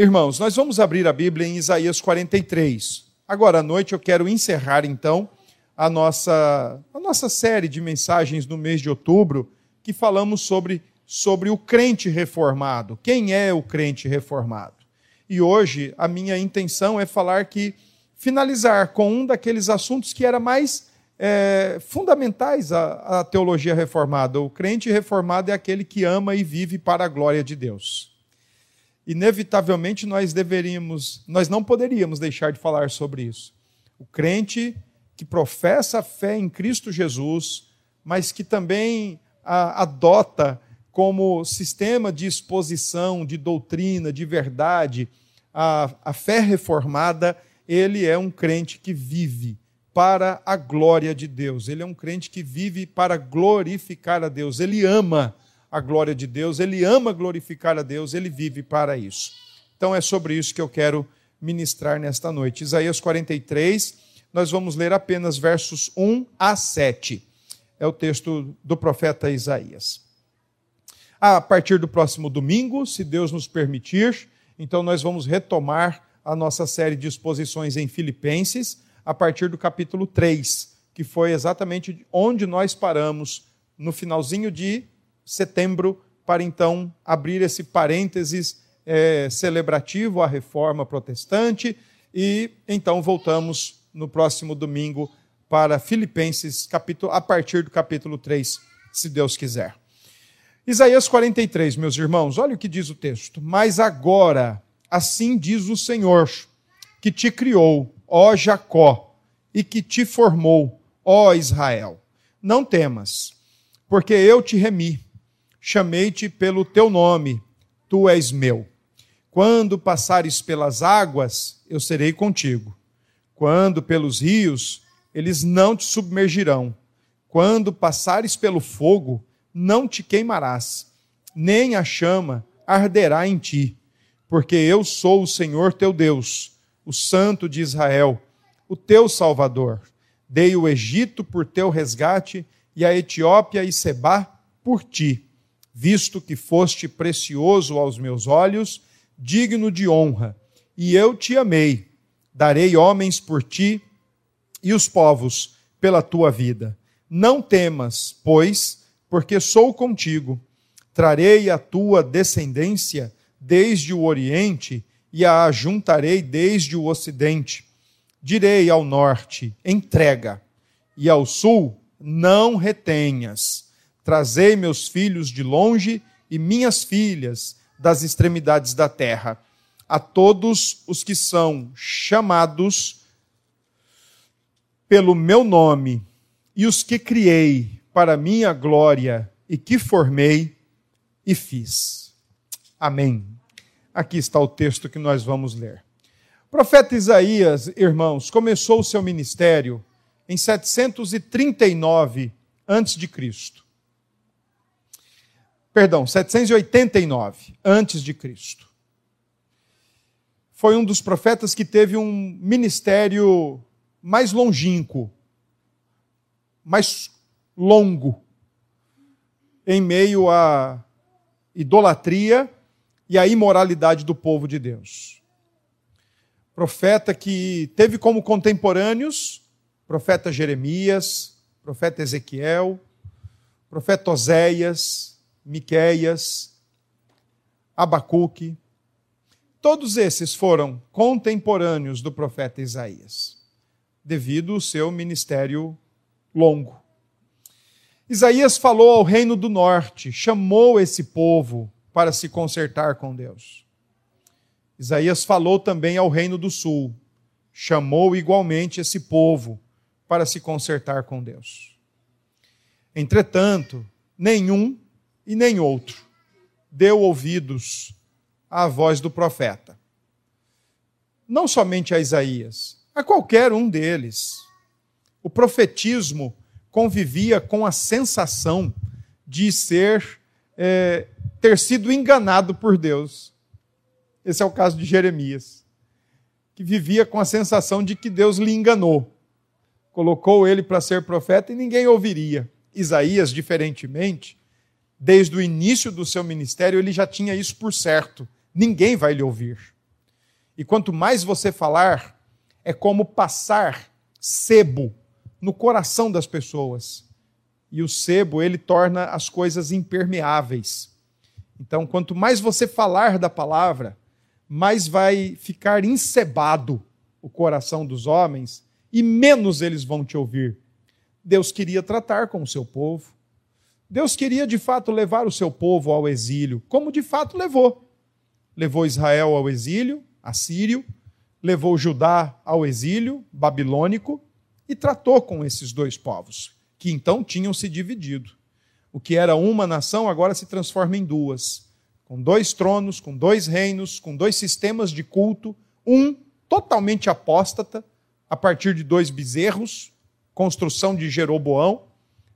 Irmãos, nós vamos abrir a Bíblia em Isaías 43. Agora à noite eu quero encerrar então a nossa, a nossa série de mensagens no mês de outubro, que falamos sobre, sobre o crente reformado. Quem é o crente reformado? E hoje a minha intenção é falar que, finalizar com um daqueles assuntos que era mais é, fundamentais à, à teologia reformada. O crente reformado é aquele que ama e vive para a glória de Deus. Inevitavelmente nós deveríamos, nós não poderíamos deixar de falar sobre isso. O crente que professa a fé em Cristo Jesus, mas que também a, adota como sistema de exposição, de doutrina, de verdade, a, a fé reformada, ele é um crente que vive para a glória de Deus. Ele é um crente que vive para glorificar a Deus. Ele ama a glória de Deus, ele ama glorificar a Deus, ele vive para isso. Então é sobre isso que eu quero ministrar nesta noite. Isaías 43, nós vamos ler apenas versos 1 a 7. É o texto do profeta Isaías. A partir do próximo domingo, se Deus nos permitir, então nós vamos retomar a nossa série de exposições em Filipenses, a partir do capítulo 3, que foi exatamente onde nós paramos no finalzinho de setembro, para então abrir esse parênteses é, celebrativo à reforma protestante, e então voltamos no próximo domingo para Filipenses, capítulo, a partir do capítulo 3, se Deus quiser. Isaías 43, meus irmãos, olha o que diz o texto. Mas agora, assim diz o Senhor, que te criou, ó Jacó, e que te formou, ó Israel. Não temas, porque eu te remi, chamei-te pelo teu nome, tu és meu. Quando passares pelas águas, eu serei contigo quando pelos rios, eles não te submergirão. Quando passares pelo fogo, não te queimarás, nem a chama arderá em ti, porque eu sou o Senhor teu Deus, o Santo de Israel, o teu Salvador. Dei o Egito por teu resgate e a Etiópia e Sebá por ti, visto que foste precioso aos meus olhos, digno de honra, e eu te amei Darei homens por ti e os povos pela tua vida. Não temas, pois, porque sou contigo. Trarei a tua descendência desde o oriente e a ajuntarei desde o ocidente. Direi ao norte: entrega, e ao sul: não retenhas. Trazei meus filhos de longe e minhas filhas das extremidades da terra a todos os que são chamados pelo meu nome e os que criei para minha glória e que formei e fiz. Amém. Aqui está o texto que nós vamos ler. O profeta Isaías, irmãos, começou o seu ministério em 739 antes de Cristo. Perdão, 789 antes de Cristo foi um dos profetas que teve um ministério mais longínquo, mais longo, em meio à idolatria e à imoralidade do povo de Deus. Profeta que teve como contemporâneos profeta Jeremias, profeta Ezequiel, profeta Oséias, Miqueias, Abacuque, Todos esses foram contemporâneos do profeta Isaías, devido ao seu ministério longo. Isaías falou ao reino do norte, chamou esse povo para se consertar com Deus. Isaías falou também ao reino do sul, chamou igualmente esse povo para se consertar com Deus. Entretanto, nenhum e nem outro deu ouvidos à voz do profeta. Não somente a Isaías, a qualquer um deles. O profetismo convivia com a sensação de ser é, ter sido enganado por Deus. Esse é o caso de Jeremias, que vivia com a sensação de que Deus lhe enganou. Colocou ele para ser profeta e ninguém ouviria. Isaías, diferentemente, desde o início do seu ministério, ele já tinha isso por certo ninguém vai lhe ouvir. E quanto mais você falar, é como passar sebo no coração das pessoas. E o sebo, ele torna as coisas impermeáveis. Então, quanto mais você falar da palavra, mais vai ficar encebado o coração dos homens e menos eles vão te ouvir. Deus queria tratar com o seu povo. Deus queria de fato levar o seu povo ao exílio, como de fato levou. Levou Israel ao exílio, assírio, levou Judá ao exílio babilônico e tratou com esses dois povos, que então tinham se dividido. O que era uma nação agora se transforma em duas, com dois tronos, com dois reinos, com dois sistemas de culto, um totalmente apóstata, a partir de dois bezerros, construção de Jeroboão,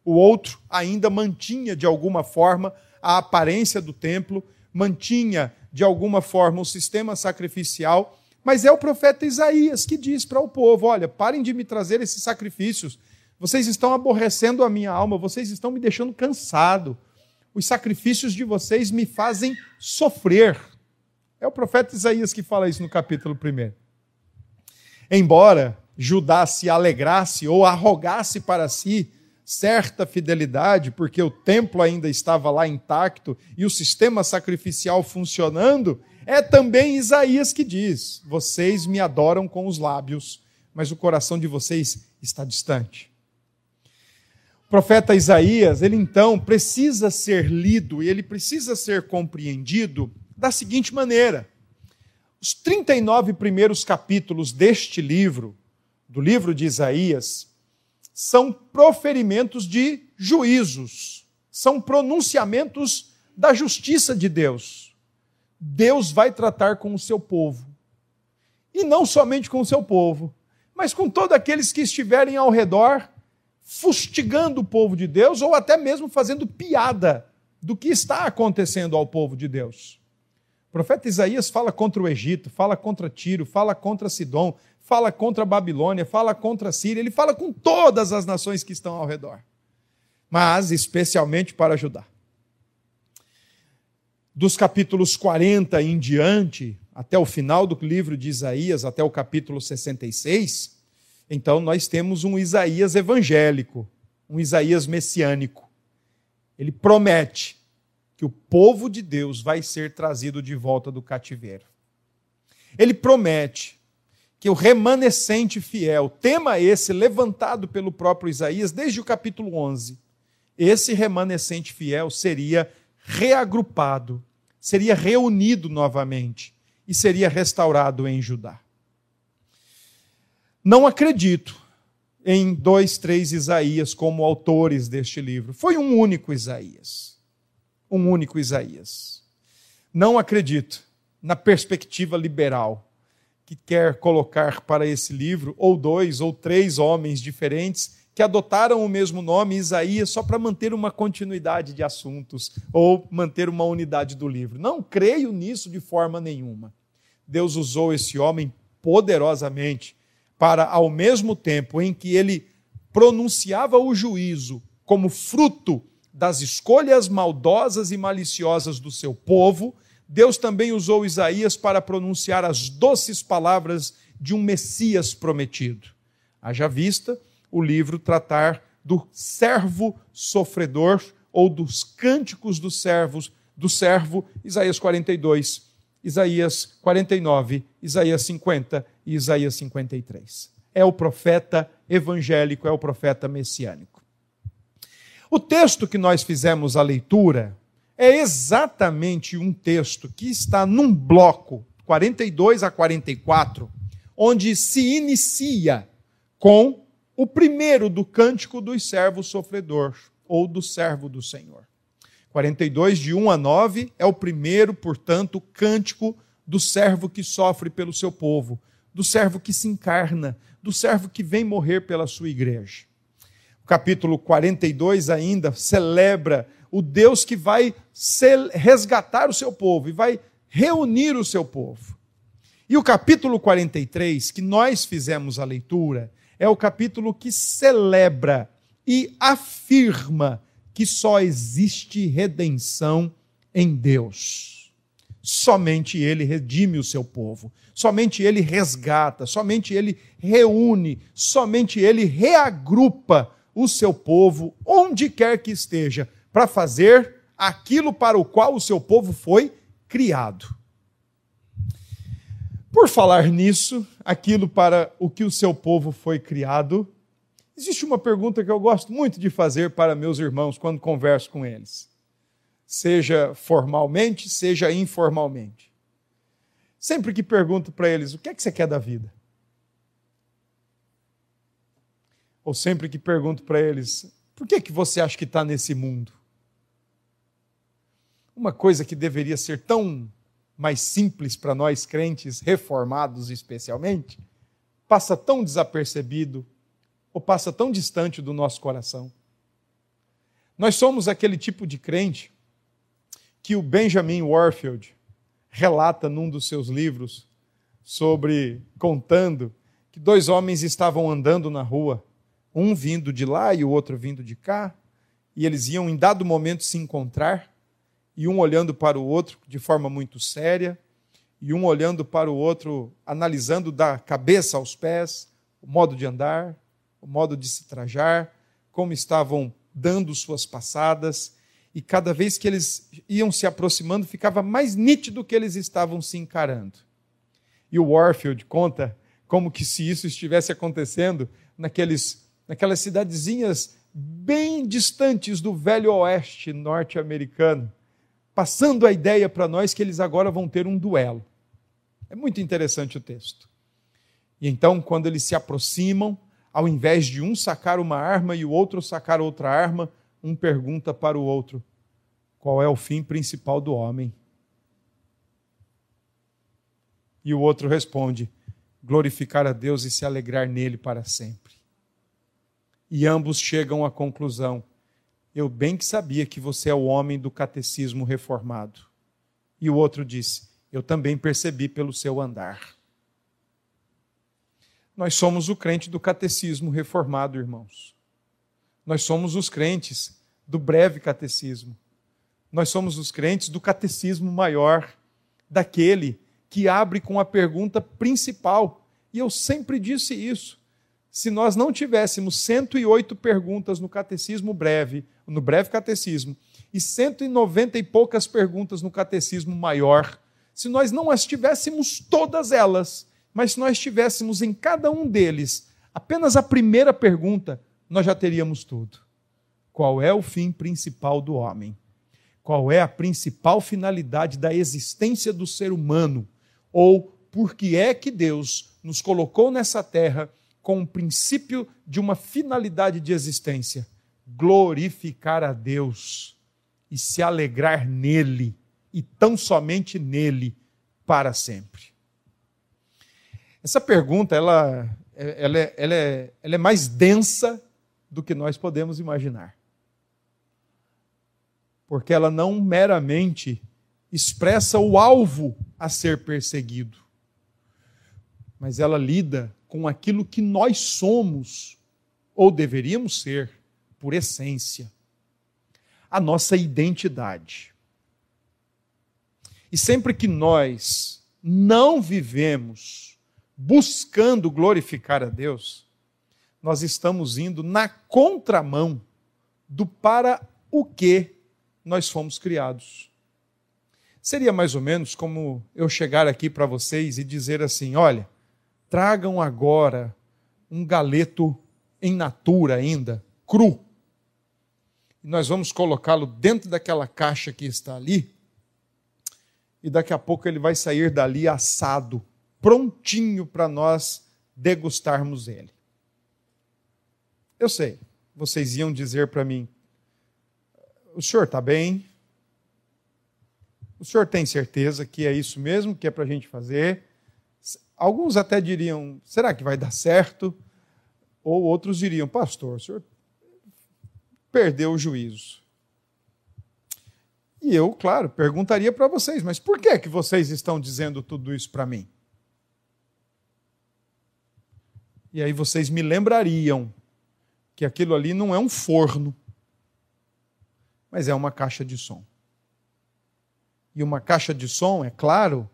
o outro ainda mantinha de alguma forma a aparência do templo, mantinha de alguma forma o sistema sacrificial, mas é o profeta Isaías que diz para o povo: olha, parem de me trazer esses sacrifícios, vocês estão aborrecendo a minha alma, vocês estão me deixando cansado, os sacrifícios de vocês me fazem sofrer. É o profeta Isaías que fala isso no capítulo 1. Embora Judá se alegrasse ou arrogasse para si certa fidelidade, porque o templo ainda estava lá intacto e o sistema sacrificial funcionando, é também Isaías que diz: Vocês me adoram com os lábios, mas o coração de vocês está distante. O profeta Isaías, ele então precisa ser lido e ele precisa ser compreendido da seguinte maneira: os 39 primeiros capítulos deste livro, do livro de Isaías, são proferimentos de juízos, são pronunciamentos da justiça de Deus. Deus vai tratar com o seu povo. E não somente com o seu povo, mas com todos aqueles que estiverem ao redor, fustigando o povo de Deus ou até mesmo fazendo piada do que está acontecendo ao povo de Deus. O profeta Isaías fala contra o Egito, fala contra Tiro, fala contra Sidom, fala contra a Babilônia, fala contra a Síria, ele fala com todas as nações que estão ao redor, mas especialmente para Judá. Dos capítulos 40 em diante, até o final do livro de Isaías, até o capítulo 66, então nós temos um Isaías evangélico, um Isaías messiânico. Ele promete que o povo de Deus vai ser trazido de volta do cativeiro. Ele promete que o remanescente fiel, tema esse levantado pelo próprio Isaías desde o capítulo 11, esse remanescente fiel seria reagrupado, seria reunido novamente e seria restaurado em Judá. Não acredito em dois, três Isaías como autores deste livro. Foi um único Isaías um único Isaías. Não acredito na perspectiva liberal que quer colocar para esse livro ou dois ou três homens diferentes que adotaram o mesmo nome, Isaías, só para manter uma continuidade de assuntos ou manter uma unidade do livro. Não creio nisso de forma nenhuma. Deus usou esse homem poderosamente para, ao mesmo tempo em que ele pronunciava o juízo como fruto das escolhas maldosas e maliciosas do seu povo, Deus também usou Isaías para pronunciar as doces palavras de um Messias prometido. Haja vista o livro tratar do servo sofredor ou dos cânticos dos servos, do servo, Isaías 42, Isaías 49, Isaías 50 e Isaías 53. É o profeta evangélico, é o profeta messiânico. O texto que nós fizemos a leitura é exatamente um texto que está num bloco, 42 a 44, onde se inicia com o primeiro do cântico dos servos sofredor, ou do servo do Senhor. 42, de 1 a 9, é o primeiro, portanto, cântico do servo que sofre pelo seu povo, do servo que se encarna, do servo que vem morrer pela sua igreja capítulo 42 ainda celebra o Deus que vai resgatar o seu povo e vai reunir o seu povo. E o capítulo 43, que nós fizemos a leitura, é o capítulo que celebra e afirma que só existe redenção em Deus. Somente Ele redime o seu povo, somente Ele resgata, somente Ele reúne, somente Ele reagrupa o seu povo, onde quer que esteja, para fazer aquilo para o qual o seu povo foi criado. Por falar nisso, aquilo para o que o seu povo foi criado, existe uma pergunta que eu gosto muito de fazer para meus irmãos quando converso com eles seja formalmente, seja informalmente. Sempre que pergunto para eles: o que é que você quer da vida? Ou sempre que pergunto para eles: por que, que você acha que está nesse mundo? Uma coisa que deveria ser tão mais simples para nós crentes, reformados especialmente, passa tão desapercebido ou passa tão distante do nosso coração. Nós somos aquele tipo de crente que o Benjamin Warfield relata num dos seus livros sobre contando que dois homens estavam andando na rua, um vindo de lá e o outro vindo de cá, e eles iam em dado momento se encontrar, e um olhando para o outro de forma muito séria, e um olhando para o outro, analisando da cabeça aos pés o modo de andar, o modo de se trajar, como estavam dando suas passadas, e cada vez que eles iam se aproximando, ficava mais nítido que eles estavam se encarando. E o Warfield conta como que se isso estivesse acontecendo naqueles, naquelas cidadezinhas bem distantes do velho oeste norte-americano, passando a ideia para nós que eles agora vão ter um duelo. É muito interessante o texto. E então, quando eles se aproximam, ao invés de um sacar uma arma e o outro sacar outra arma, um pergunta para o outro: qual é o fim principal do homem? E o outro responde: glorificar a Deus e se alegrar nele para sempre. E ambos chegam à conclusão: eu bem que sabia que você é o homem do catecismo reformado. E o outro disse: eu também percebi pelo seu andar. Nós somos o crente do catecismo reformado, irmãos. Nós somos os crentes do breve catecismo. Nós somos os crentes do catecismo maior, daquele que abre com a pergunta principal. E eu sempre disse isso. Se nós não tivéssemos 108 perguntas no catecismo breve, no breve catecismo, e 190 e poucas perguntas no catecismo maior, se nós não as tivéssemos todas elas, mas se nós tivéssemos em cada um deles apenas a primeira pergunta, nós já teríamos tudo. Qual é o fim principal do homem? Qual é a principal finalidade da existência do ser humano? Ou por que é que Deus nos colocou nessa terra com o princípio de uma finalidade de existência? Glorificar a Deus e se alegrar nele, e tão somente nele, para sempre. Essa pergunta ela, ela, é, ela, é, ela é mais densa do que nós podemos imaginar. Porque ela não meramente expressa o alvo a ser perseguido, mas ela lida com aquilo que nós somos ou deveríamos ser por essência a nossa identidade. E sempre que nós não vivemos buscando glorificar a Deus, nós estamos indo na contramão do para o que nós fomos criados. Seria mais ou menos como eu chegar aqui para vocês e dizer assim: olha, tragam agora um galeto em natura ainda, cru. E nós vamos colocá-lo dentro daquela caixa que está ali. E daqui a pouco ele vai sair dali assado, prontinho para nós degustarmos ele. Eu sei, vocês iam dizer para mim: o senhor está bem? O senhor tem certeza que é isso mesmo que é para a gente fazer? Alguns até diriam: será que vai dar certo? Ou outros diriam: pastor, o senhor perdeu o juízo. E eu, claro, perguntaria para vocês: mas por que, que vocês estão dizendo tudo isso para mim? E aí vocês me lembrariam que aquilo ali não é um forno, mas é uma caixa de som. E uma caixa de som, é claro,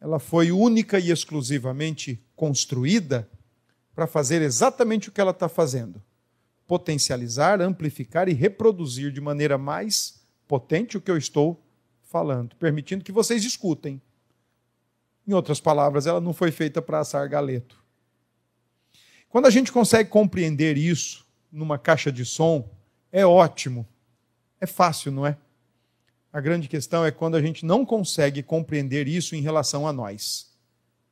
ela foi única e exclusivamente construída para fazer exatamente o que ela está fazendo: potencializar, amplificar e reproduzir de maneira mais potente o que eu estou falando, permitindo que vocês escutem. Em outras palavras, ela não foi feita para assar galeto. Quando a gente consegue compreender isso numa caixa de som, é ótimo. É fácil, não é? A grande questão é quando a gente não consegue compreender isso em relação a nós.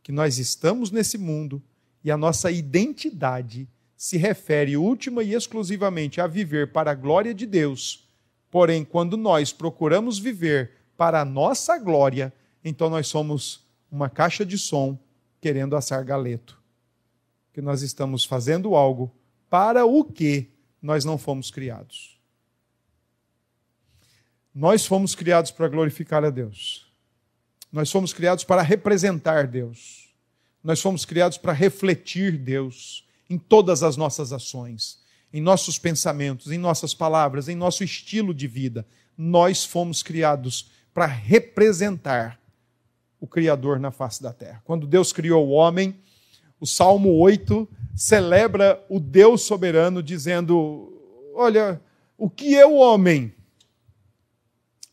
Que nós estamos nesse mundo e a nossa identidade se refere última e exclusivamente a viver para a glória de Deus. Porém, quando nós procuramos viver para a nossa glória, então nós somos uma caixa de som querendo assar galeto. Que nós estamos fazendo algo para o que nós não fomos criados. Nós fomos criados para glorificar a Deus. Nós fomos criados para representar Deus. Nós fomos criados para refletir Deus em todas as nossas ações, em nossos pensamentos, em nossas palavras, em nosso estilo de vida. Nós fomos criados para representar o Criador na face da terra. Quando Deus criou o homem, o Salmo 8 celebra o Deus soberano, dizendo: Olha, o que é o homem?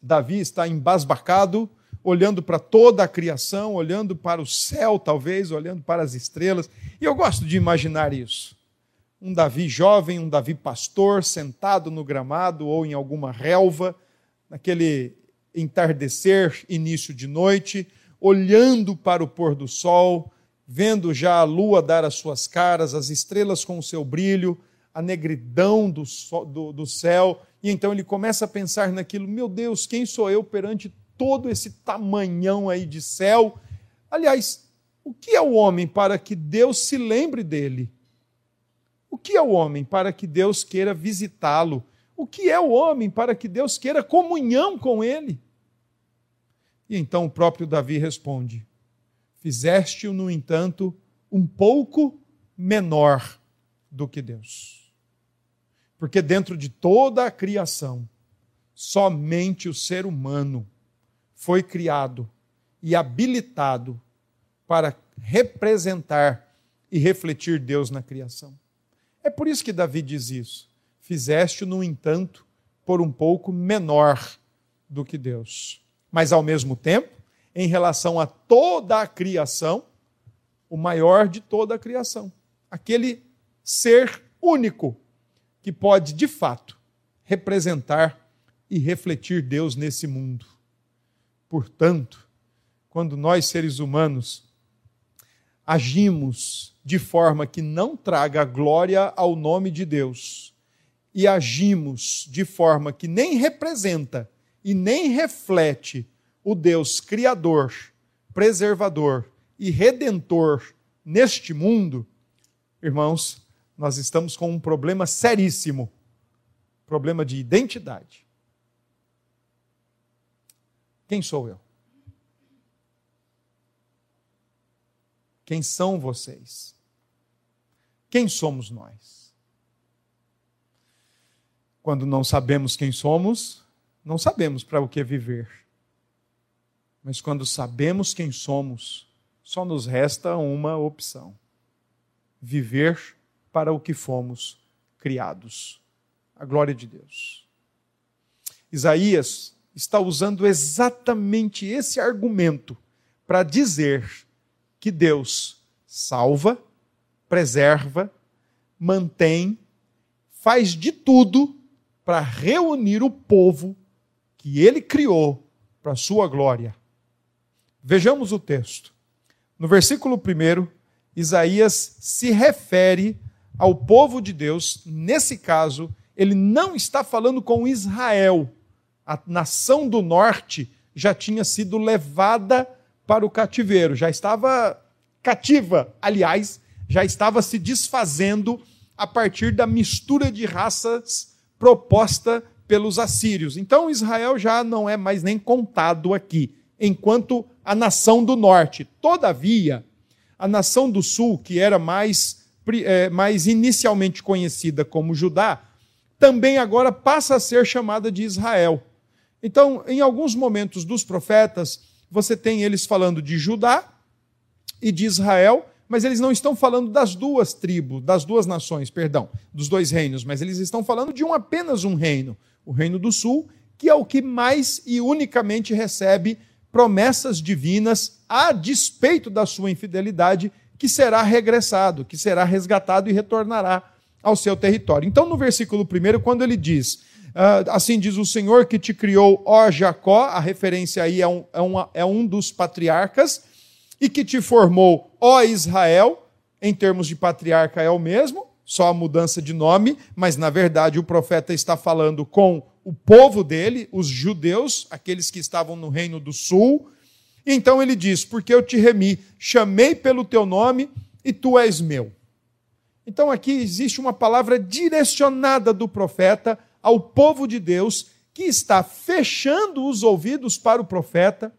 Davi está embasbacado, olhando para toda a criação, olhando para o céu, talvez, olhando para as estrelas. E eu gosto de imaginar isso. Um Davi jovem, um Davi pastor, sentado no gramado ou em alguma relva, naquele entardecer, início de noite, olhando para o pôr do sol, vendo já a lua dar as suas caras, as estrelas com o seu brilho, a negridão do, do, do céu, e então ele começa a pensar naquilo: meu Deus, quem sou eu perante todo esse tamanhão aí de céu? Aliás, o que é o homem para que Deus se lembre dele? O que é o homem para que Deus queira visitá-lo? O que é o homem para que Deus queira comunhão com ele? E então o próprio Davi responde: Fizeste-o, no entanto, um pouco menor do que Deus. Porque dentro de toda a criação, somente o ser humano foi criado e habilitado para representar e refletir Deus na criação. É por isso que Davi diz isso. Fizeste, no entanto, por um pouco menor do que Deus. Mas, ao mesmo tempo, em relação a toda a criação, o maior de toda a criação. Aquele ser único que pode, de fato, representar e refletir Deus nesse mundo. Portanto, quando nós, seres humanos, agimos de forma que não traga glória ao nome de Deus, e agimos de forma que nem representa e nem reflete o Deus Criador, preservador e redentor neste mundo, irmãos, nós estamos com um problema seríssimo problema de identidade. Quem sou eu? Quem são vocês? Quem somos nós? Quando não sabemos quem somos, não sabemos para o que viver. Mas quando sabemos quem somos, só nos resta uma opção: viver para o que fomos criados. A glória de Deus. Isaías está usando exatamente esse argumento para dizer que Deus salva, preserva, mantém, faz de tudo para reunir o povo que ele criou para sua glória. Vejamos o texto. No versículo 1, Isaías se refere ao povo de Deus, nesse caso, ele não está falando com Israel. A nação do norte já tinha sido levada para o cativeiro, já estava cativa, aliás, já estava se desfazendo a partir da mistura de raças proposta pelos assírios. Então Israel já não é mais nem contado aqui, enquanto a nação do norte. Todavia, a nação do sul, que era mais é, mais inicialmente conhecida como Judá, também agora passa a ser chamada de Israel. Então, em alguns momentos dos profetas, você tem eles falando de Judá e de Israel, mas eles não estão falando das duas tribos, das duas nações, perdão, dos dois reinos, mas eles estão falando de um apenas um reino, o reino do sul, que é o que mais e unicamente recebe promessas divinas a despeito da sua infidelidade, que será regressado, que será resgatado e retornará ao seu território. Então, no versículo 1, quando ele diz: assim diz o Senhor que te criou, ó Jacó, a referência aí é um, é, uma, é um dos patriarcas, e que te formou, ó Israel, em termos de patriarca é o mesmo, só a mudança de nome, mas na verdade o profeta está falando com o povo dele, os judeus, aqueles que estavam no reino do sul. Então ele diz: Porque eu te remi, chamei pelo teu nome e tu és meu. Então aqui existe uma palavra direcionada do profeta ao povo de Deus que está fechando os ouvidos para o profeta,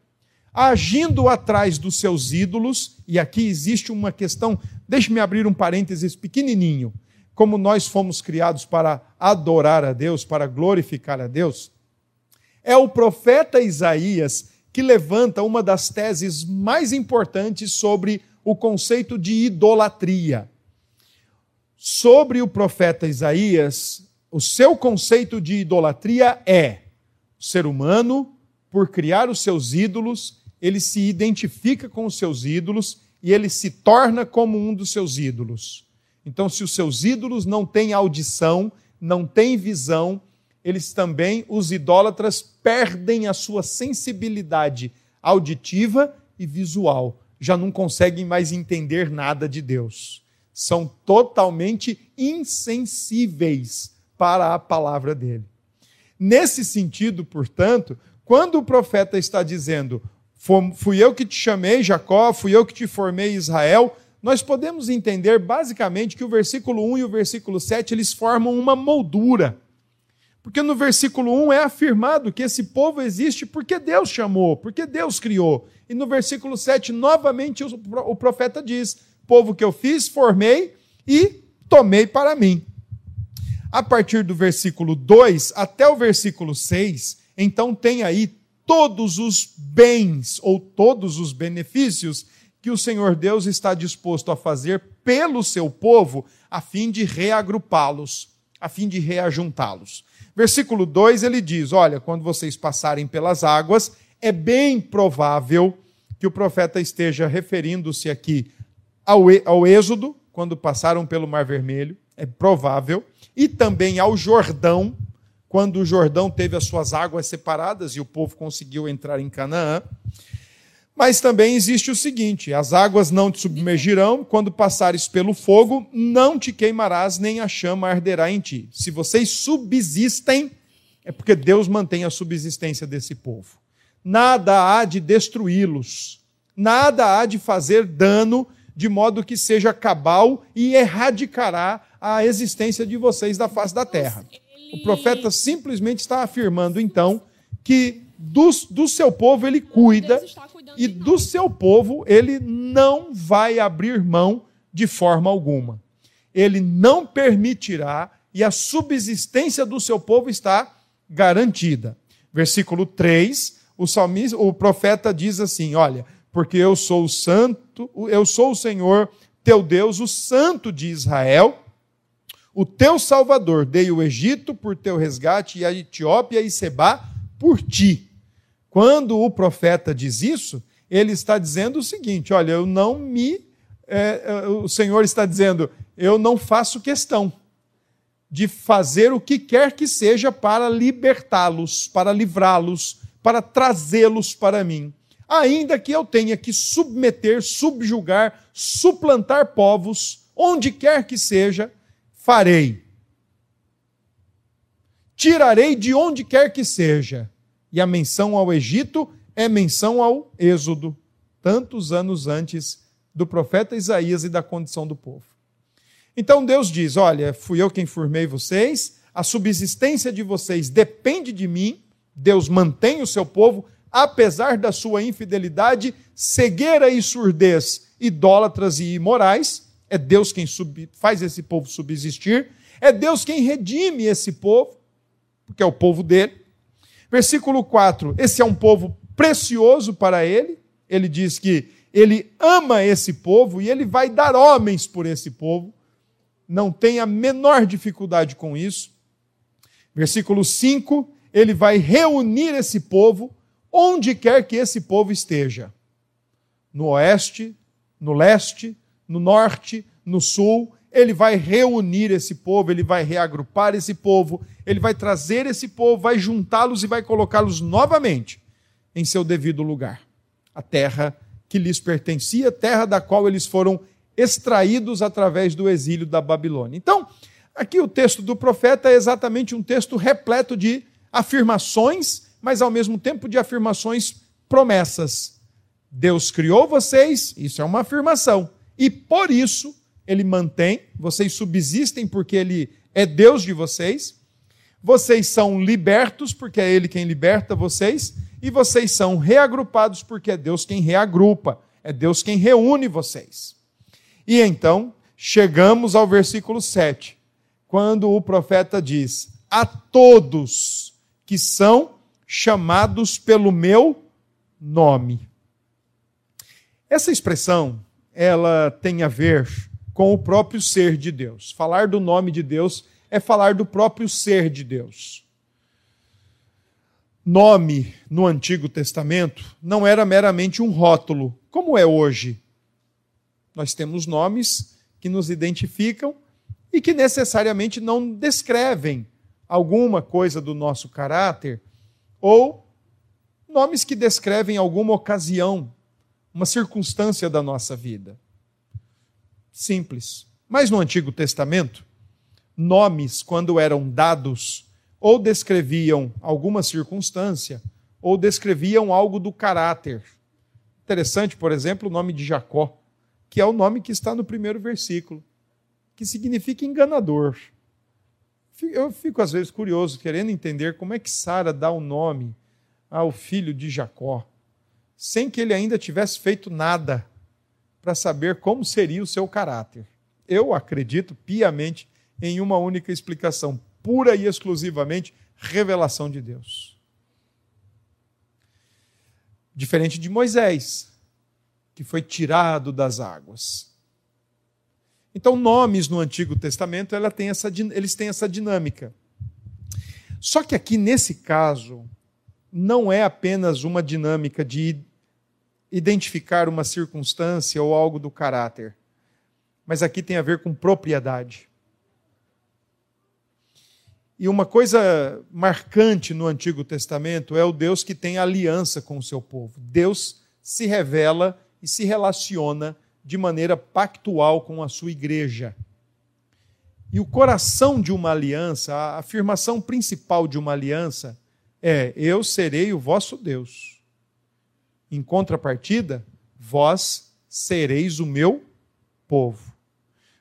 agindo atrás dos seus ídolos, e aqui existe uma questão, deixe-me abrir um parênteses pequenininho. Como nós fomos criados para adorar a Deus, para glorificar a Deus, é o profeta Isaías que levanta uma das teses mais importantes sobre o conceito de idolatria. Sobre o profeta Isaías, o seu conceito de idolatria é o ser humano, por criar os seus ídolos, ele se identifica com os seus ídolos e ele se torna como um dos seus ídolos. Então, se os seus ídolos não têm audição, não têm visão, eles também, os idólatras, perdem a sua sensibilidade auditiva e visual. Já não conseguem mais entender nada de Deus. São totalmente insensíveis para a palavra dele. Nesse sentido, portanto, quando o profeta está dizendo: Fui eu que te chamei, Jacó, fui eu que te formei, Israel. Nós podemos entender basicamente que o versículo 1 e o versículo 7 eles formam uma moldura. Porque no versículo 1 é afirmado que esse povo existe porque Deus chamou, porque Deus criou. E no versículo 7, novamente, o profeta diz: Povo que eu fiz, formei e tomei para mim. A partir do versículo 2 até o versículo 6, então tem aí todos os bens ou todos os benefícios que o Senhor Deus está disposto a fazer pelo seu povo a fim de reagrupá-los, a fim de reajuntá-los. Versículo 2 ele diz: Olha, quando vocês passarem pelas águas, é bem provável que o profeta esteja referindo-se aqui ao, ao Êxodo, quando passaram pelo Mar Vermelho, é provável, e também ao Jordão, quando o Jordão teve as suas águas separadas e o povo conseguiu entrar em Canaã. Mas também existe o seguinte: as águas não te submergirão, quando passares pelo fogo, não te queimarás, nem a chama arderá em ti. Se vocês subsistem, é porque Deus mantém a subsistência desse povo. Nada há de destruí-los, nada há de fazer dano, de modo que seja cabal e erradicará a existência de vocês da face da terra. O profeta simplesmente está afirmando, então, que do, do seu povo ele cuida e do seu povo ele não vai abrir mão de forma alguma. Ele não permitirá e a subsistência do seu povo está garantida. Versículo 3, o, salmista, o profeta diz assim: Olha, porque eu sou o santo, eu sou o Senhor, teu Deus, o santo de Israel o teu Salvador, dei o Egito por teu resgate e a Etiópia e Seba por ti. Quando o profeta diz isso, ele está dizendo o seguinte: olha, eu não me. É, é, o Senhor está dizendo, eu não faço questão de fazer o que quer que seja para libertá-los, para livrá-los, para trazê-los para mim. Ainda que eu tenha que submeter, subjugar, suplantar povos, onde quer que seja, farei. Tirarei de onde quer que seja. E a menção ao Egito é menção ao Êxodo, tantos anos antes do profeta Isaías e da condição do povo. Então Deus diz: Olha, fui eu quem formei vocês, a subsistência de vocês depende de mim. Deus mantém o seu povo, apesar da sua infidelidade, cegueira e surdez, idólatras e imorais. É Deus quem sub, faz esse povo subsistir. É Deus quem redime esse povo, porque é o povo dele. Versículo 4: esse é um povo precioso para ele. Ele diz que ele ama esse povo e ele vai dar homens por esse povo. Não tem a menor dificuldade com isso. Versículo 5: ele vai reunir esse povo onde quer que esse povo esteja no oeste, no leste, no norte, no sul. Ele vai reunir esse povo, ele vai reagrupar esse povo, ele vai trazer esse povo, vai juntá-los e vai colocá-los novamente em seu devido lugar. A terra que lhes pertencia, terra da qual eles foram extraídos através do exílio da Babilônia. Então, aqui o texto do profeta é exatamente um texto repleto de afirmações, mas ao mesmo tempo de afirmações promessas. Deus criou vocês, isso é uma afirmação. E por isso ele mantém, vocês subsistem porque ele é Deus de vocês. Vocês são libertos porque é ele quem liberta vocês, e vocês são reagrupados porque é Deus quem reagrupa, é Deus quem reúne vocês. E então, chegamos ao versículo 7, quando o profeta diz: A todos que são chamados pelo meu nome. Essa expressão, ela tem a ver com o próprio ser de Deus. Falar do nome de Deus é falar do próprio ser de Deus. Nome no Antigo Testamento não era meramente um rótulo, como é hoje. Nós temos nomes que nos identificam e que necessariamente não descrevem alguma coisa do nosso caráter, ou nomes que descrevem alguma ocasião uma circunstância da nossa vida. Simples. Mas no Antigo Testamento, nomes, quando eram dados, ou descreviam alguma circunstância, ou descreviam algo do caráter. Interessante, por exemplo, o nome de Jacó, que é o nome que está no primeiro versículo, que significa enganador. Eu fico às vezes curioso, querendo entender como é que Sara dá o nome ao filho de Jacó sem que ele ainda tivesse feito nada para saber como seria o seu caráter. Eu acredito piamente em uma única explicação, pura e exclusivamente revelação de Deus. Diferente de Moisés, que foi tirado das águas. Então, nomes no Antigo Testamento ela tem essa, eles têm essa dinâmica. Só que aqui, nesse caso, não é apenas uma dinâmica de identificar uma circunstância ou algo do caráter. Mas aqui tem a ver com propriedade. E uma coisa marcante no Antigo Testamento é o Deus que tem aliança com o seu povo. Deus se revela e se relaciona de maneira pactual com a sua igreja. E o coração de uma aliança, a afirmação principal de uma aliança é: Eu serei o vosso Deus em contrapartida, vós sereis o meu povo.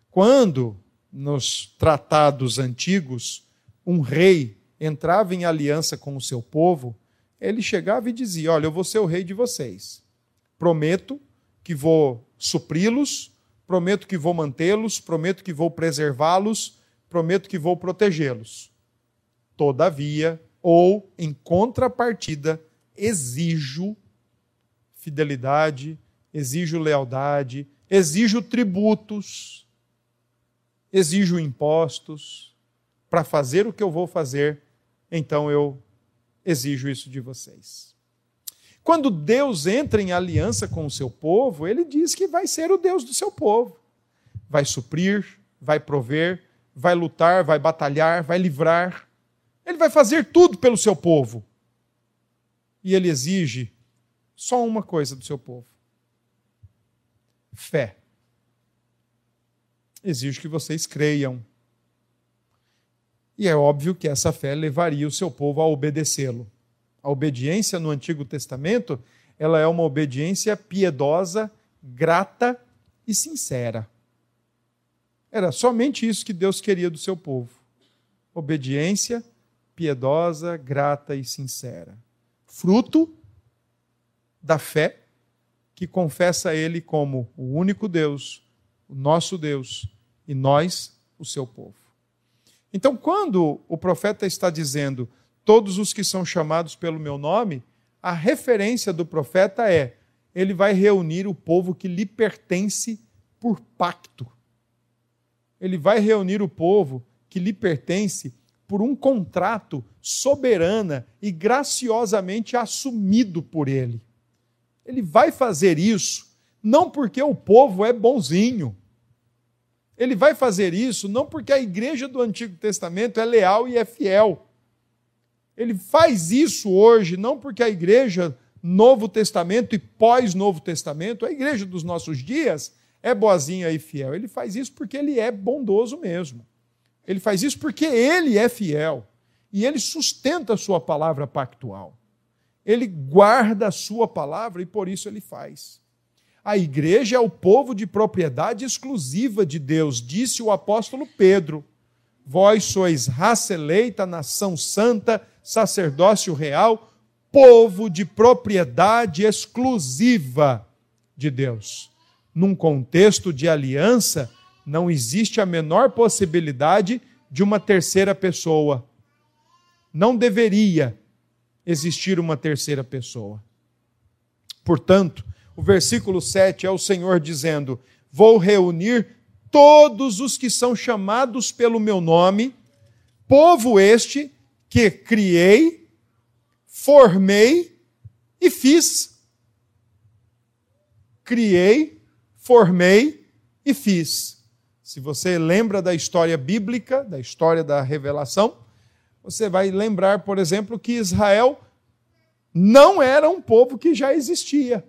Quando, nos tratados antigos, um rei entrava em aliança com o seu povo, ele chegava e dizia: Olha, eu vou ser o rei de vocês. Prometo que vou supri-los, prometo que vou mantê-los, prometo que vou preservá-los, prometo que vou protegê-los. Todavia, ou em contrapartida, exijo fidelidade, exijo lealdade, exijo tributos, exijo impostos. Para fazer o que eu vou fazer, então eu exijo isso de vocês. Quando Deus entra em aliança com o seu povo, ele diz que vai ser o Deus do seu povo. Vai suprir, vai prover, vai lutar, vai batalhar, vai livrar. Ele vai fazer tudo pelo seu povo. E ele exige só uma coisa do seu povo: fé. Exijo que vocês creiam. E é óbvio que essa fé levaria o seu povo a obedecê-lo. A obediência no Antigo Testamento, ela é uma obediência piedosa, grata e sincera. Era somente isso que Deus queria do seu povo. Obediência piedosa, grata e sincera. Fruto da fé que confessa Ele como o único Deus, o nosso Deus, e nós, o seu povo. Então, quando o profeta está dizendo todos os que são chamados pelo meu nome, a referência do profeta é: ele vai reunir o povo que lhe pertence por pacto. Ele vai reunir o povo que lhe pertence por um contrato soberana e graciosamente assumido por ele. Ele vai fazer isso não porque o povo é bonzinho. Ele vai fazer isso não porque a igreja do Antigo Testamento é leal e é fiel. Ele faz isso hoje não porque a igreja Novo Testamento e pós-Novo Testamento, a igreja dos nossos dias, é boazinha e fiel. Ele faz isso porque ele é bondoso mesmo. Ele faz isso porque ele é fiel. E ele sustenta a sua palavra pactual. Ele guarda a sua palavra e por isso ele faz. A igreja é o povo de propriedade exclusiva de Deus, disse o apóstolo Pedro. Vós sois raça eleita, nação santa, sacerdócio real, povo de propriedade exclusiva de Deus. Num contexto de aliança, não existe a menor possibilidade de uma terceira pessoa. Não deveria existir uma terceira pessoa. Portanto, o versículo 7 é o Senhor dizendo: Vou reunir todos os que são chamados pelo meu nome, povo este que criei, formei e fiz. Criei, formei e fiz. Se você lembra da história bíblica, da história da revelação, você vai lembrar, por exemplo, que Israel não era um povo que já existia.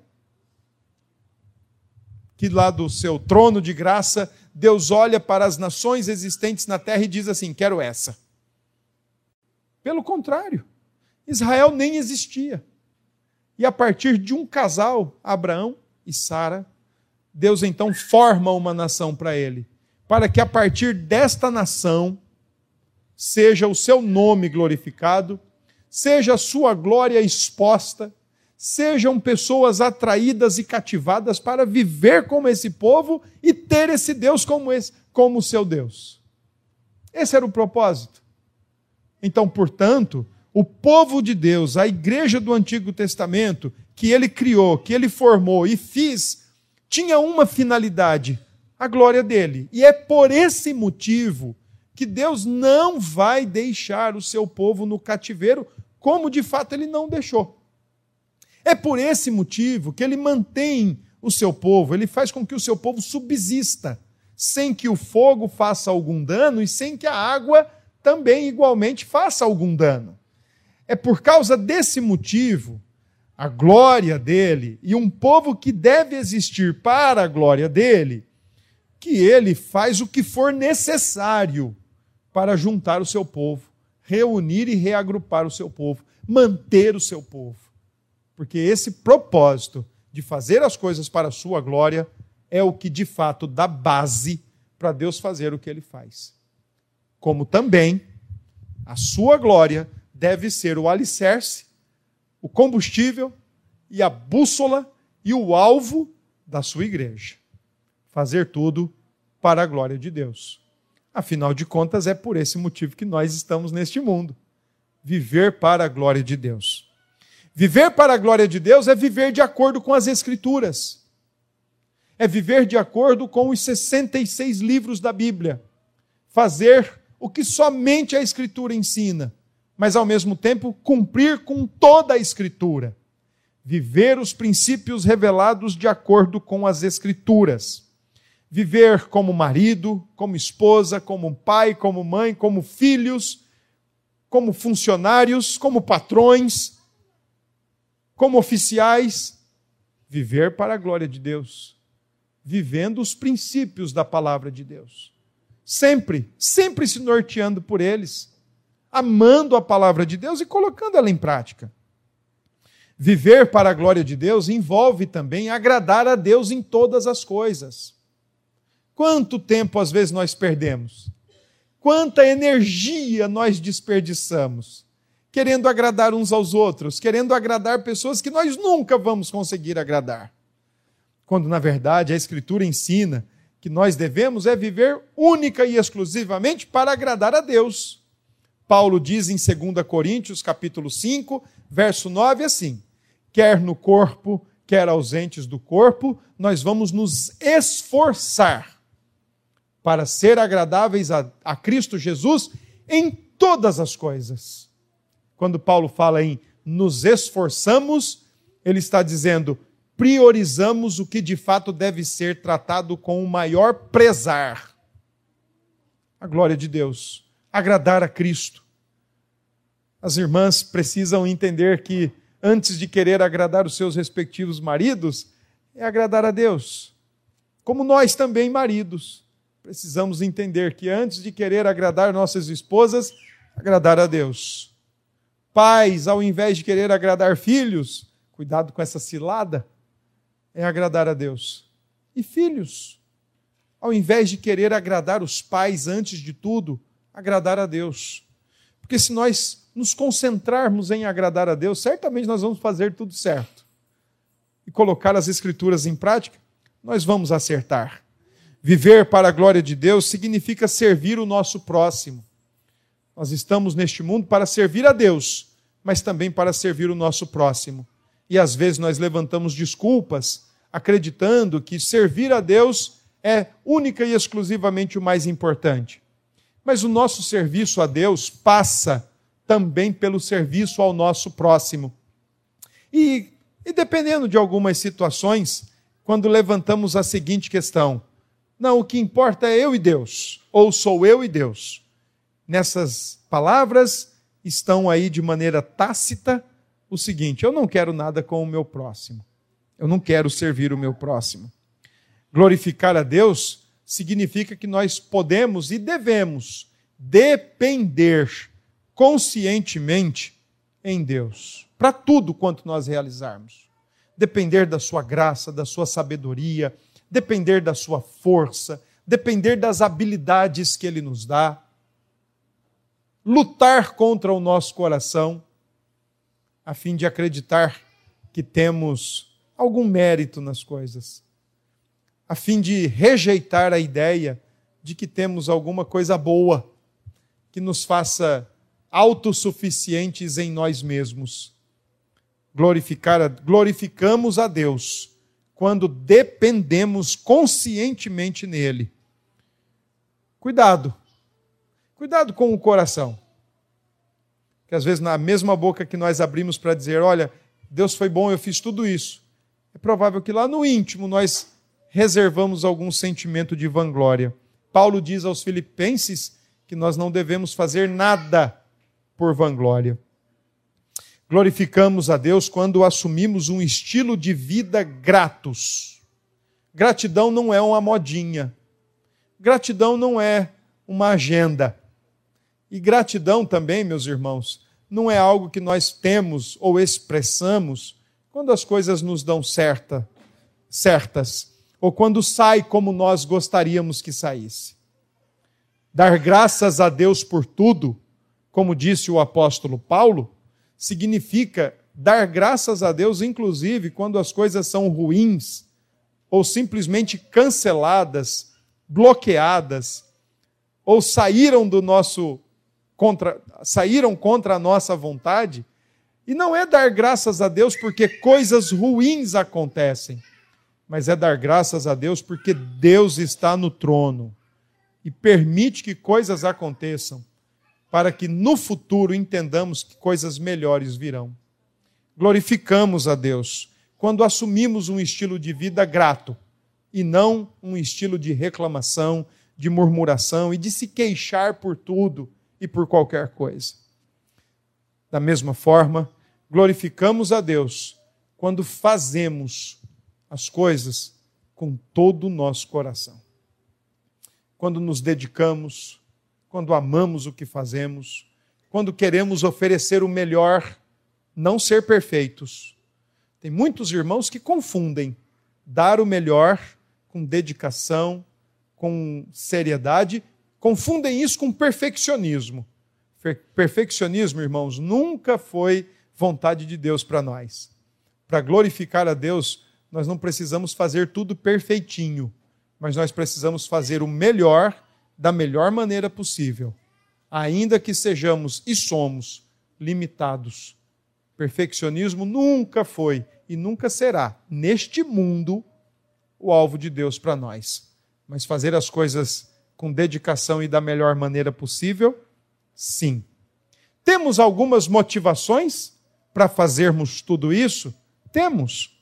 Que lá do seu trono de graça, Deus olha para as nações existentes na terra e diz assim: quero essa. Pelo contrário, Israel nem existia. E a partir de um casal, Abraão e Sara, Deus então forma uma nação para ele, para que a partir desta nação seja o seu nome glorificado, seja a sua glória exposta, sejam pessoas atraídas e cativadas para viver como esse povo e ter esse Deus como esse, como seu Deus. Esse era o propósito. Então, portanto, o povo de Deus, a igreja do Antigo Testamento, que ele criou, que ele formou e fez, tinha uma finalidade: a glória dele. E é por esse motivo que Deus não vai deixar o seu povo no cativeiro, como de fato ele não deixou. É por esse motivo que ele mantém o seu povo, ele faz com que o seu povo subsista, sem que o fogo faça algum dano e sem que a água também igualmente faça algum dano. É por causa desse motivo, a glória dele e um povo que deve existir para a glória dele, que ele faz o que for necessário para juntar o seu povo, reunir e reagrupar o seu povo, manter o seu povo. Porque esse propósito de fazer as coisas para a sua glória é o que de fato dá base para Deus fazer o que ele faz. Como também a sua glória deve ser o alicerce, o combustível e a bússola e o alvo da sua igreja. Fazer tudo para a glória de Deus. Afinal de contas, é por esse motivo que nós estamos neste mundo. Viver para a glória de Deus. Viver para a glória de Deus é viver de acordo com as Escrituras. É viver de acordo com os 66 livros da Bíblia. Fazer o que somente a Escritura ensina, mas ao mesmo tempo cumprir com toda a Escritura. Viver os princípios revelados de acordo com as Escrituras viver como marido, como esposa, como pai, como mãe, como filhos, como funcionários, como patrões, como oficiais, viver para a glória de Deus, vivendo os princípios da palavra de Deus. Sempre, sempre se norteando por eles, amando a palavra de Deus e colocando ela em prática. Viver para a glória de Deus envolve também agradar a Deus em todas as coisas. Quanto tempo às vezes nós perdemos? Quanta energia nós desperdiçamos querendo agradar uns aos outros, querendo agradar pessoas que nós nunca vamos conseguir agradar. Quando na verdade a Escritura ensina que nós devemos é viver única e exclusivamente para agradar a Deus, Paulo diz em 2 Coríntios, capítulo 5, verso 9, assim: quer no corpo, quer ausentes do corpo, nós vamos nos esforçar para ser agradáveis a, a Cristo Jesus em todas as coisas. Quando Paulo fala em nos esforçamos, ele está dizendo priorizamos o que de fato deve ser tratado com o maior prezar. A glória de Deus, agradar a Cristo. As irmãs precisam entender que antes de querer agradar os seus respectivos maridos, é agradar a Deus. Como nós também, maridos, precisamos entender que antes de querer agradar nossas esposas, agradar a Deus. Pais, ao invés de querer agradar filhos, cuidado com essa cilada, é agradar a Deus. E filhos, ao invés de querer agradar os pais antes de tudo, agradar a Deus. Porque se nós nos concentrarmos em agradar a Deus, certamente nós vamos fazer tudo certo. E colocar as Escrituras em prática, nós vamos acertar. Viver para a glória de Deus significa servir o nosso próximo. Nós estamos neste mundo para servir a Deus, mas também para servir o nosso próximo. E às vezes nós levantamos desculpas, acreditando que servir a Deus é única e exclusivamente o mais importante. Mas o nosso serviço a Deus passa também pelo serviço ao nosso próximo. E, e dependendo de algumas situações, quando levantamos a seguinte questão: não, o que importa é eu e Deus, ou sou eu e Deus. Nessas palavras estão aí de maneira tácita o seguinte: eu não quero nada com o meu próximo. Eu não quero servir o meu próximo. Glorificar a Deus significa que nós podemos e devemos depender conscientemente em Deus, para tudo quanto nós realizarmos. Depender da sua graça, da sua sabedoria, depender da sua força, depender das habilidades que Ele nos dá, lutar contra o nosso coração, a fim de acreditar que temos algum mérito nas coisas, a fim de rejeitar a ideia de que temos alguma coisa boa que nos faça autossuficientes em nós mesmos. Glorificar, glorificamos a Deus quando dependemos conscientemente nele. Cuidado. Cuidado com o coração. Que às vezes, na mesma boca que nós abrimos para dizer: Olha, Deus foi bom, eu fiz tudo isso. É provável que lá no íntimo nós reservamos algum sentimento de vanglória. Paulo diz aos Filipenses que nós não devemos fazer nada por vanglória. Glorificamos a Deus quando assumimos um estilo de vida gratos. Gratidão não é uma modinha. Gratidão não é uma agenda. E gratidão também, meus irmãos, não é algo que nós temos ou expressamos quando as coisas nos dão certa, certas, ou quando sai como nós gostaríamos que saísse. Dar graças a Deus por tudo, como disse o apóstolo Paulo, significa dar graças a Deus, inclusive quando as coisas são ruins ou simplesmente canceladas, bloqueadas, ou saíram do nosso contra, saíram contra a nossa vontade. E não é dar graças a Deus porque coisas ruins acontecem, mas é dar graças a Deus porque Deus está no trono e permite que coisas aconteçam para que no futuro entendamos que coisas melhores virão. Glorificamos a Deus quando assumimos um estilo de vida grato e não um estilo de reclamação, de murmuração e de se queixar por tudo e por qualquer coisa. Da mesma forma, glorificamos a Deus quando fazemos as coisas com todo o nosso coração. Quando nos dedicamos, quando amamos o que fazemos, quando queremos oferecer o melhor, não ser perfeitos. Tem muitos irmãos que confundem dar o melhor com dedicação, com seriedade, confundem isso com perfeccionismo. Perfeccionismo, irmãos, nunca foi vontade de Deus para nós. Para glorificar a Deus, nós não precisamos fazer tudo perfeitinho, mas nós precisamos fazer o melhor da melhor maneira possível, ainda que sejamos e somos limitados. Perfeccionismo nunca foi e nunca será, neste mundo, o alvo de Deus para nós. Mas fazer as coisas com dedicação e da melhor maneira possível, sim. Temos algumas motivações para fazermos tudo isso? Temos.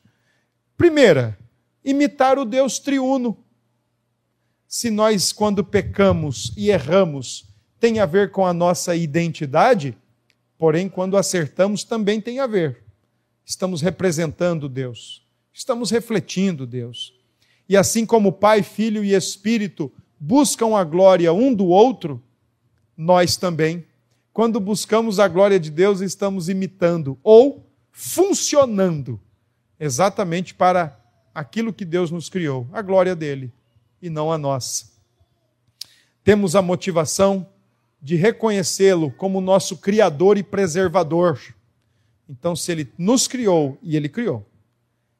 Primeira, imitar o Deus triuno. Se nós, quando pecamos e erramos, tem a ver com a nossa identidade, porém, quando acertamos, também tem a ver. Estamos representando Deus, estamos refletindo Deus. E assim como Pai, Filho e Espírito buscam a glória um do outro, nós também, quando buscamos a glória de Deus, estamos imitando ou funcionando exatamente para aquilo que Deus nos criou, a glória dele e não a nossa. Temos a motivação de reconhecê-lo como nosso criador e preservador. Então, se ele nos criou e ele criou,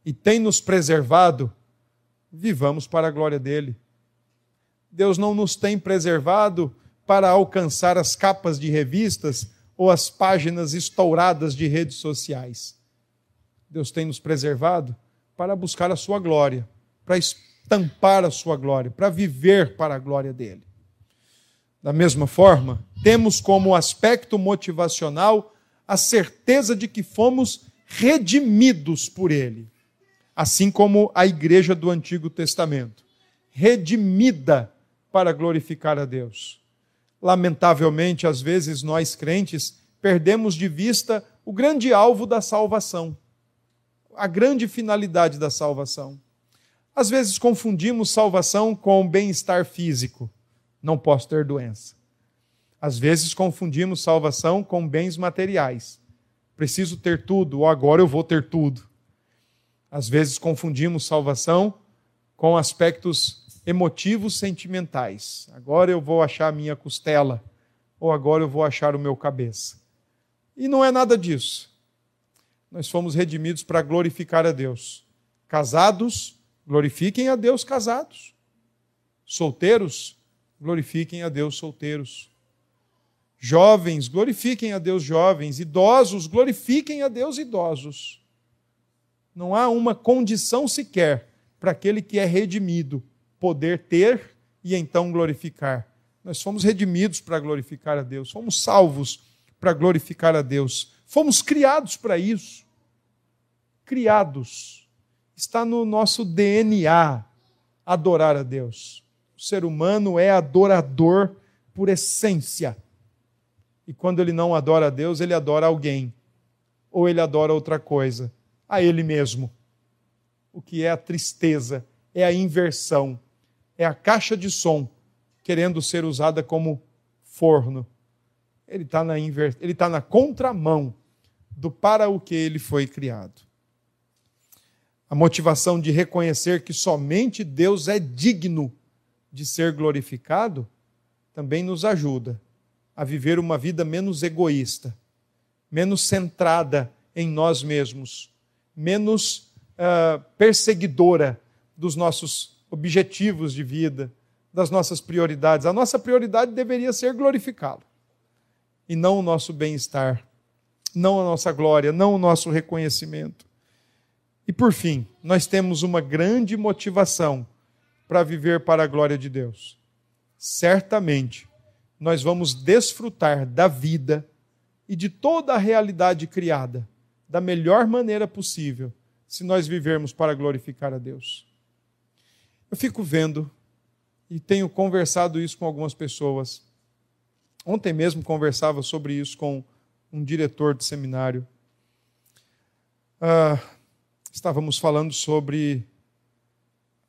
e tem nos preservado, vivamos para a glória dele. Deus não nos tem preservado para alcançar as capas de revistas ou as páginas estouradas de redes sociais. Deus tem nos preservado para buscar a sua glória, para estampar a sua glória, para viver para a glória dele. Da mesma forma, temos como aspecto motivacional a certeza de que fomos redimidos por ele, assim como a igreja do Antigo Testamento, redimida para glorificar a Deus. Lamentavelmente, às vezes nós crentes perdemos de vista o grande alvo da salvação, a grande finalidade da salvação. Às vezes confundimos salvação com bem-estar físico. Não posso ter doença. Às vezes confundimos salvação com bens materiais. Preciso ter tudo, ou agora eu vou ter tudo. Às vezes confundimos salvação com aspectos emotivos sentimentais. Agora eu vou achar a minha costela, ou agora eu vou achar o meu cabeça. E não é nada disso nós fomos redimidos para glorificar a Deus. Casados, glorifiquem a Deus casados. Solteiros, glorifiquem a Deus solteiros. Jovens, glorifiquem a Deus jovens. Idosos, glorifiquem a Deus idosos. Não há uma condição sequer para aquele que é redimido poder ter e então glorificar. Nós fomos redimidos para glorificar a Deus, fomos salvos para glorificar a Deus. Fomos criados para isso. Criados. Está no nosso DNA adorar a Deus. O ser humano é adorador por essência. E quando ele não adora a Deus, ele adora alguém. Ou ele adora outra coisa. A ele mesmo. O que é a tristeza, é a inversão, é a caixa de som querendo ser usada como forno. Ele está na, inver... tá na contramão do para o que ele foi criado. A motivação de reconhecer que somente Deus é digno de ser glorificado também nos ajuda a viver uma vida menos egoísta, menos centrada em nós mesmos, menos uh, perseguidora dos nossos objetivos de vida, das nossas prioridades. A nossa prioridade deveria ser glorificá-lo e não o nosso bem-estar não a nossa glória, não o nosso reconhecimento. E por fim, nós temos uma grande motivação para viver para a glória de Deus. Certamente, nós vamos desfrutar da vida e de toda a realidade criada da melhor maneira possível, se nós vivermos para glorificar a Deus. Eu fico vendo e tenho conversado isso com algumas pessoas. Ontem mesmo conversava sobre isso com um diretor de seminário. Ah, estávamos falando sobre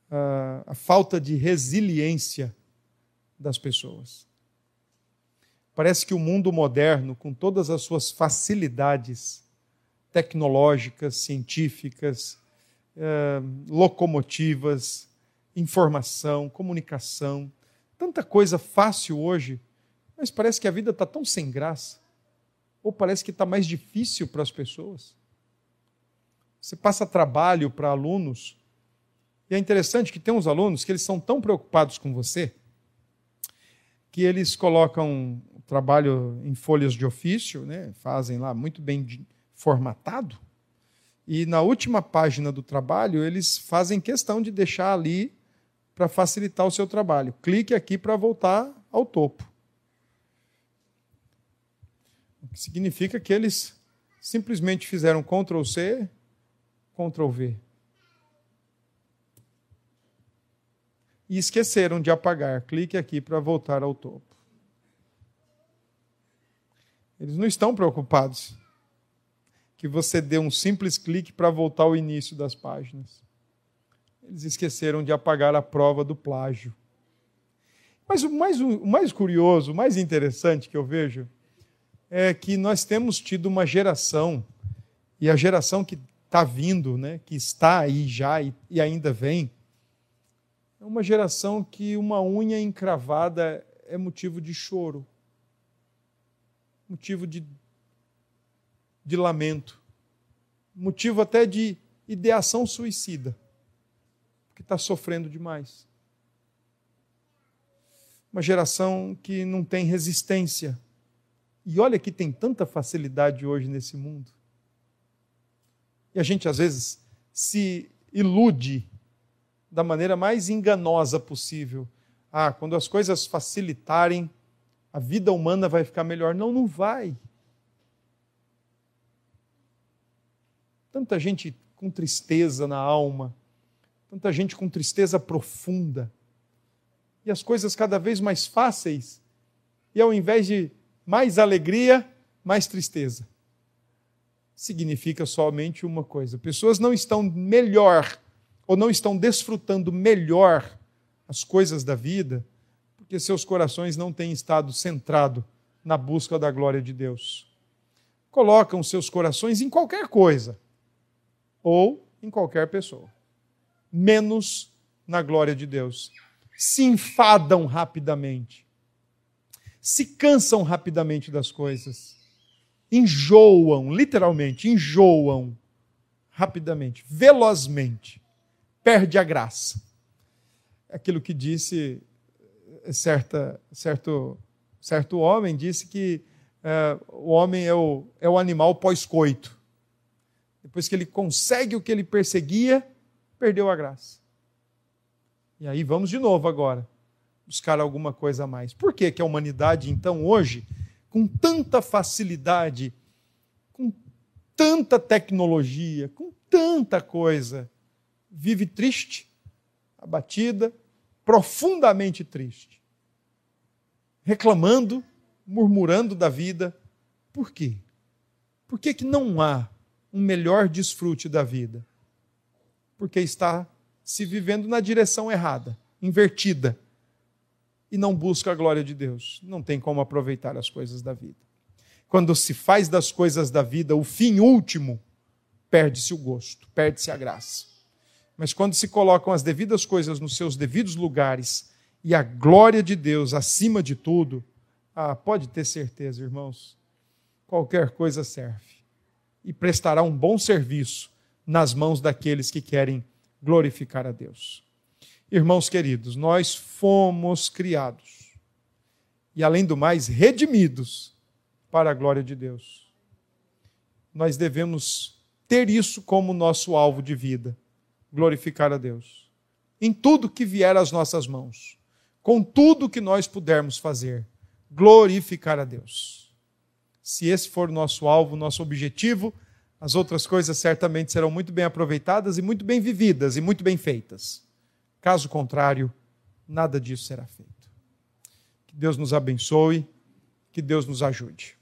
ah, a falta de resiliência das pessoas. Parece que o mundo moderno, com todas as suas facilidades tecnológicas, científicas, ah, locomotivas, informação, comunicação, tanta coisa fácil hoje, mas parece que a vida está tão sem graça ou parece que está mais difícil para as pessoas. Você passa trabalho para alunos, e é interessante que tem uns alunos que eles são tão preocupados com você que eles colocam trabalho em folhas de ofício, né? fazem lá muito bem formatado. E na última página do trabalho, eles fazem questão de deixar ali para facilitar o seu trabalho. Clique aqui para voltar ao topo. O que significa que eles simplesmente fizeram Ctrl C, Ctrl V. E esqueceram de apagar. Clique aqui para voltar ao topo. Eles não estão preocupados que você dê um simples clique para voltar ao início das páginas. Eles esqueceram de apagar a prova do plágio. Mas o mais, o mais curioso, o mais interessante que eu vejo é que nós temos tido uma geração, e a geração que está vindo, né, que está aí já e, e ainda vem, é uma geração que uma unha encravada é motivo de choro, motivo de de lamento, motivo até de ideação suicida, porque está sofrendo demais. Uma geração que não tem resistência. E olha que tem tanta facilidade hoje nesse mundo. E a gente às vezes se ilude da maneira mais enganosa possível. Ah, quando as coisas facilitarem, a vida humana vai ficar melhor. Não, não vai. Tanta gente com tristeza na alma, tanta gente com tristeza profunda. E as coisas cada vez mais fáceis, e ao invés de mais alegria, mais tristeza. Significa somente uma coisa: pessoas não estão melhor, ou não estão desfrutando melhor as coisas da vida, porque seus corações não têm estado centrado na busca da glória de Deus. Colocam seus corações em qualquer coisa ou em qualquer pessoa, menos na glória de Deus. Se enfadam rapidamente, se cansam rapidamente das coisas, enjoam, literalmente, enjoam rapidamente, velozmente, perde a graça. Aquilo que disse certa, certo, certo homem, disse que é, o homem é o, é o animal pós-coito depois que ele consegue o que ele perseguia, perdeu a graça. E aí vamos de novo agora buscar alguma coisa a mais. Por que, que a humanidade, então, hoje, com tanta facilidade, com tanta tecnologia, com tanta coisa, vive triste, abatida, profundamente triste, reclamando, murmurando da vida. Por quê? Por que, que não há um melhor desfrute da vida. Porque está se vivendo na direção errada, invertida, e não busca a glória de Deus. Não tem como aproveitar as coisas da vida. Quando se faz das coisas da vida o fim último, perde-se o gosto, perde-se a graça. Mas quando se colocam as devidas coisas nos seus devidos lugares e a glória de Deus acima de tudo, ah, pode ter certeza, irmãos, qualquer coisa serve e prestará um bom serviço nas mãos daqueles que querem glorificar a Deus. Irmãos queridos, nós fomos criados e, além do mais, redimidos para a glória de Deus. Nós devemos ter isso como nosso alvo de vida, glorificar a Deus. Em tudo que vier às nossas mãos, com tudo que nós pudermos fazer, glorificar a Deus. Se esse for o nosso alvo, nosso objetivo, as outras coisas certamente serão muito bem aproveitadas e muito bem vividas e muito bem feitas. Caso contrário, nada disso será feito. Que Deus nos abençoe, que Deus nos ajude.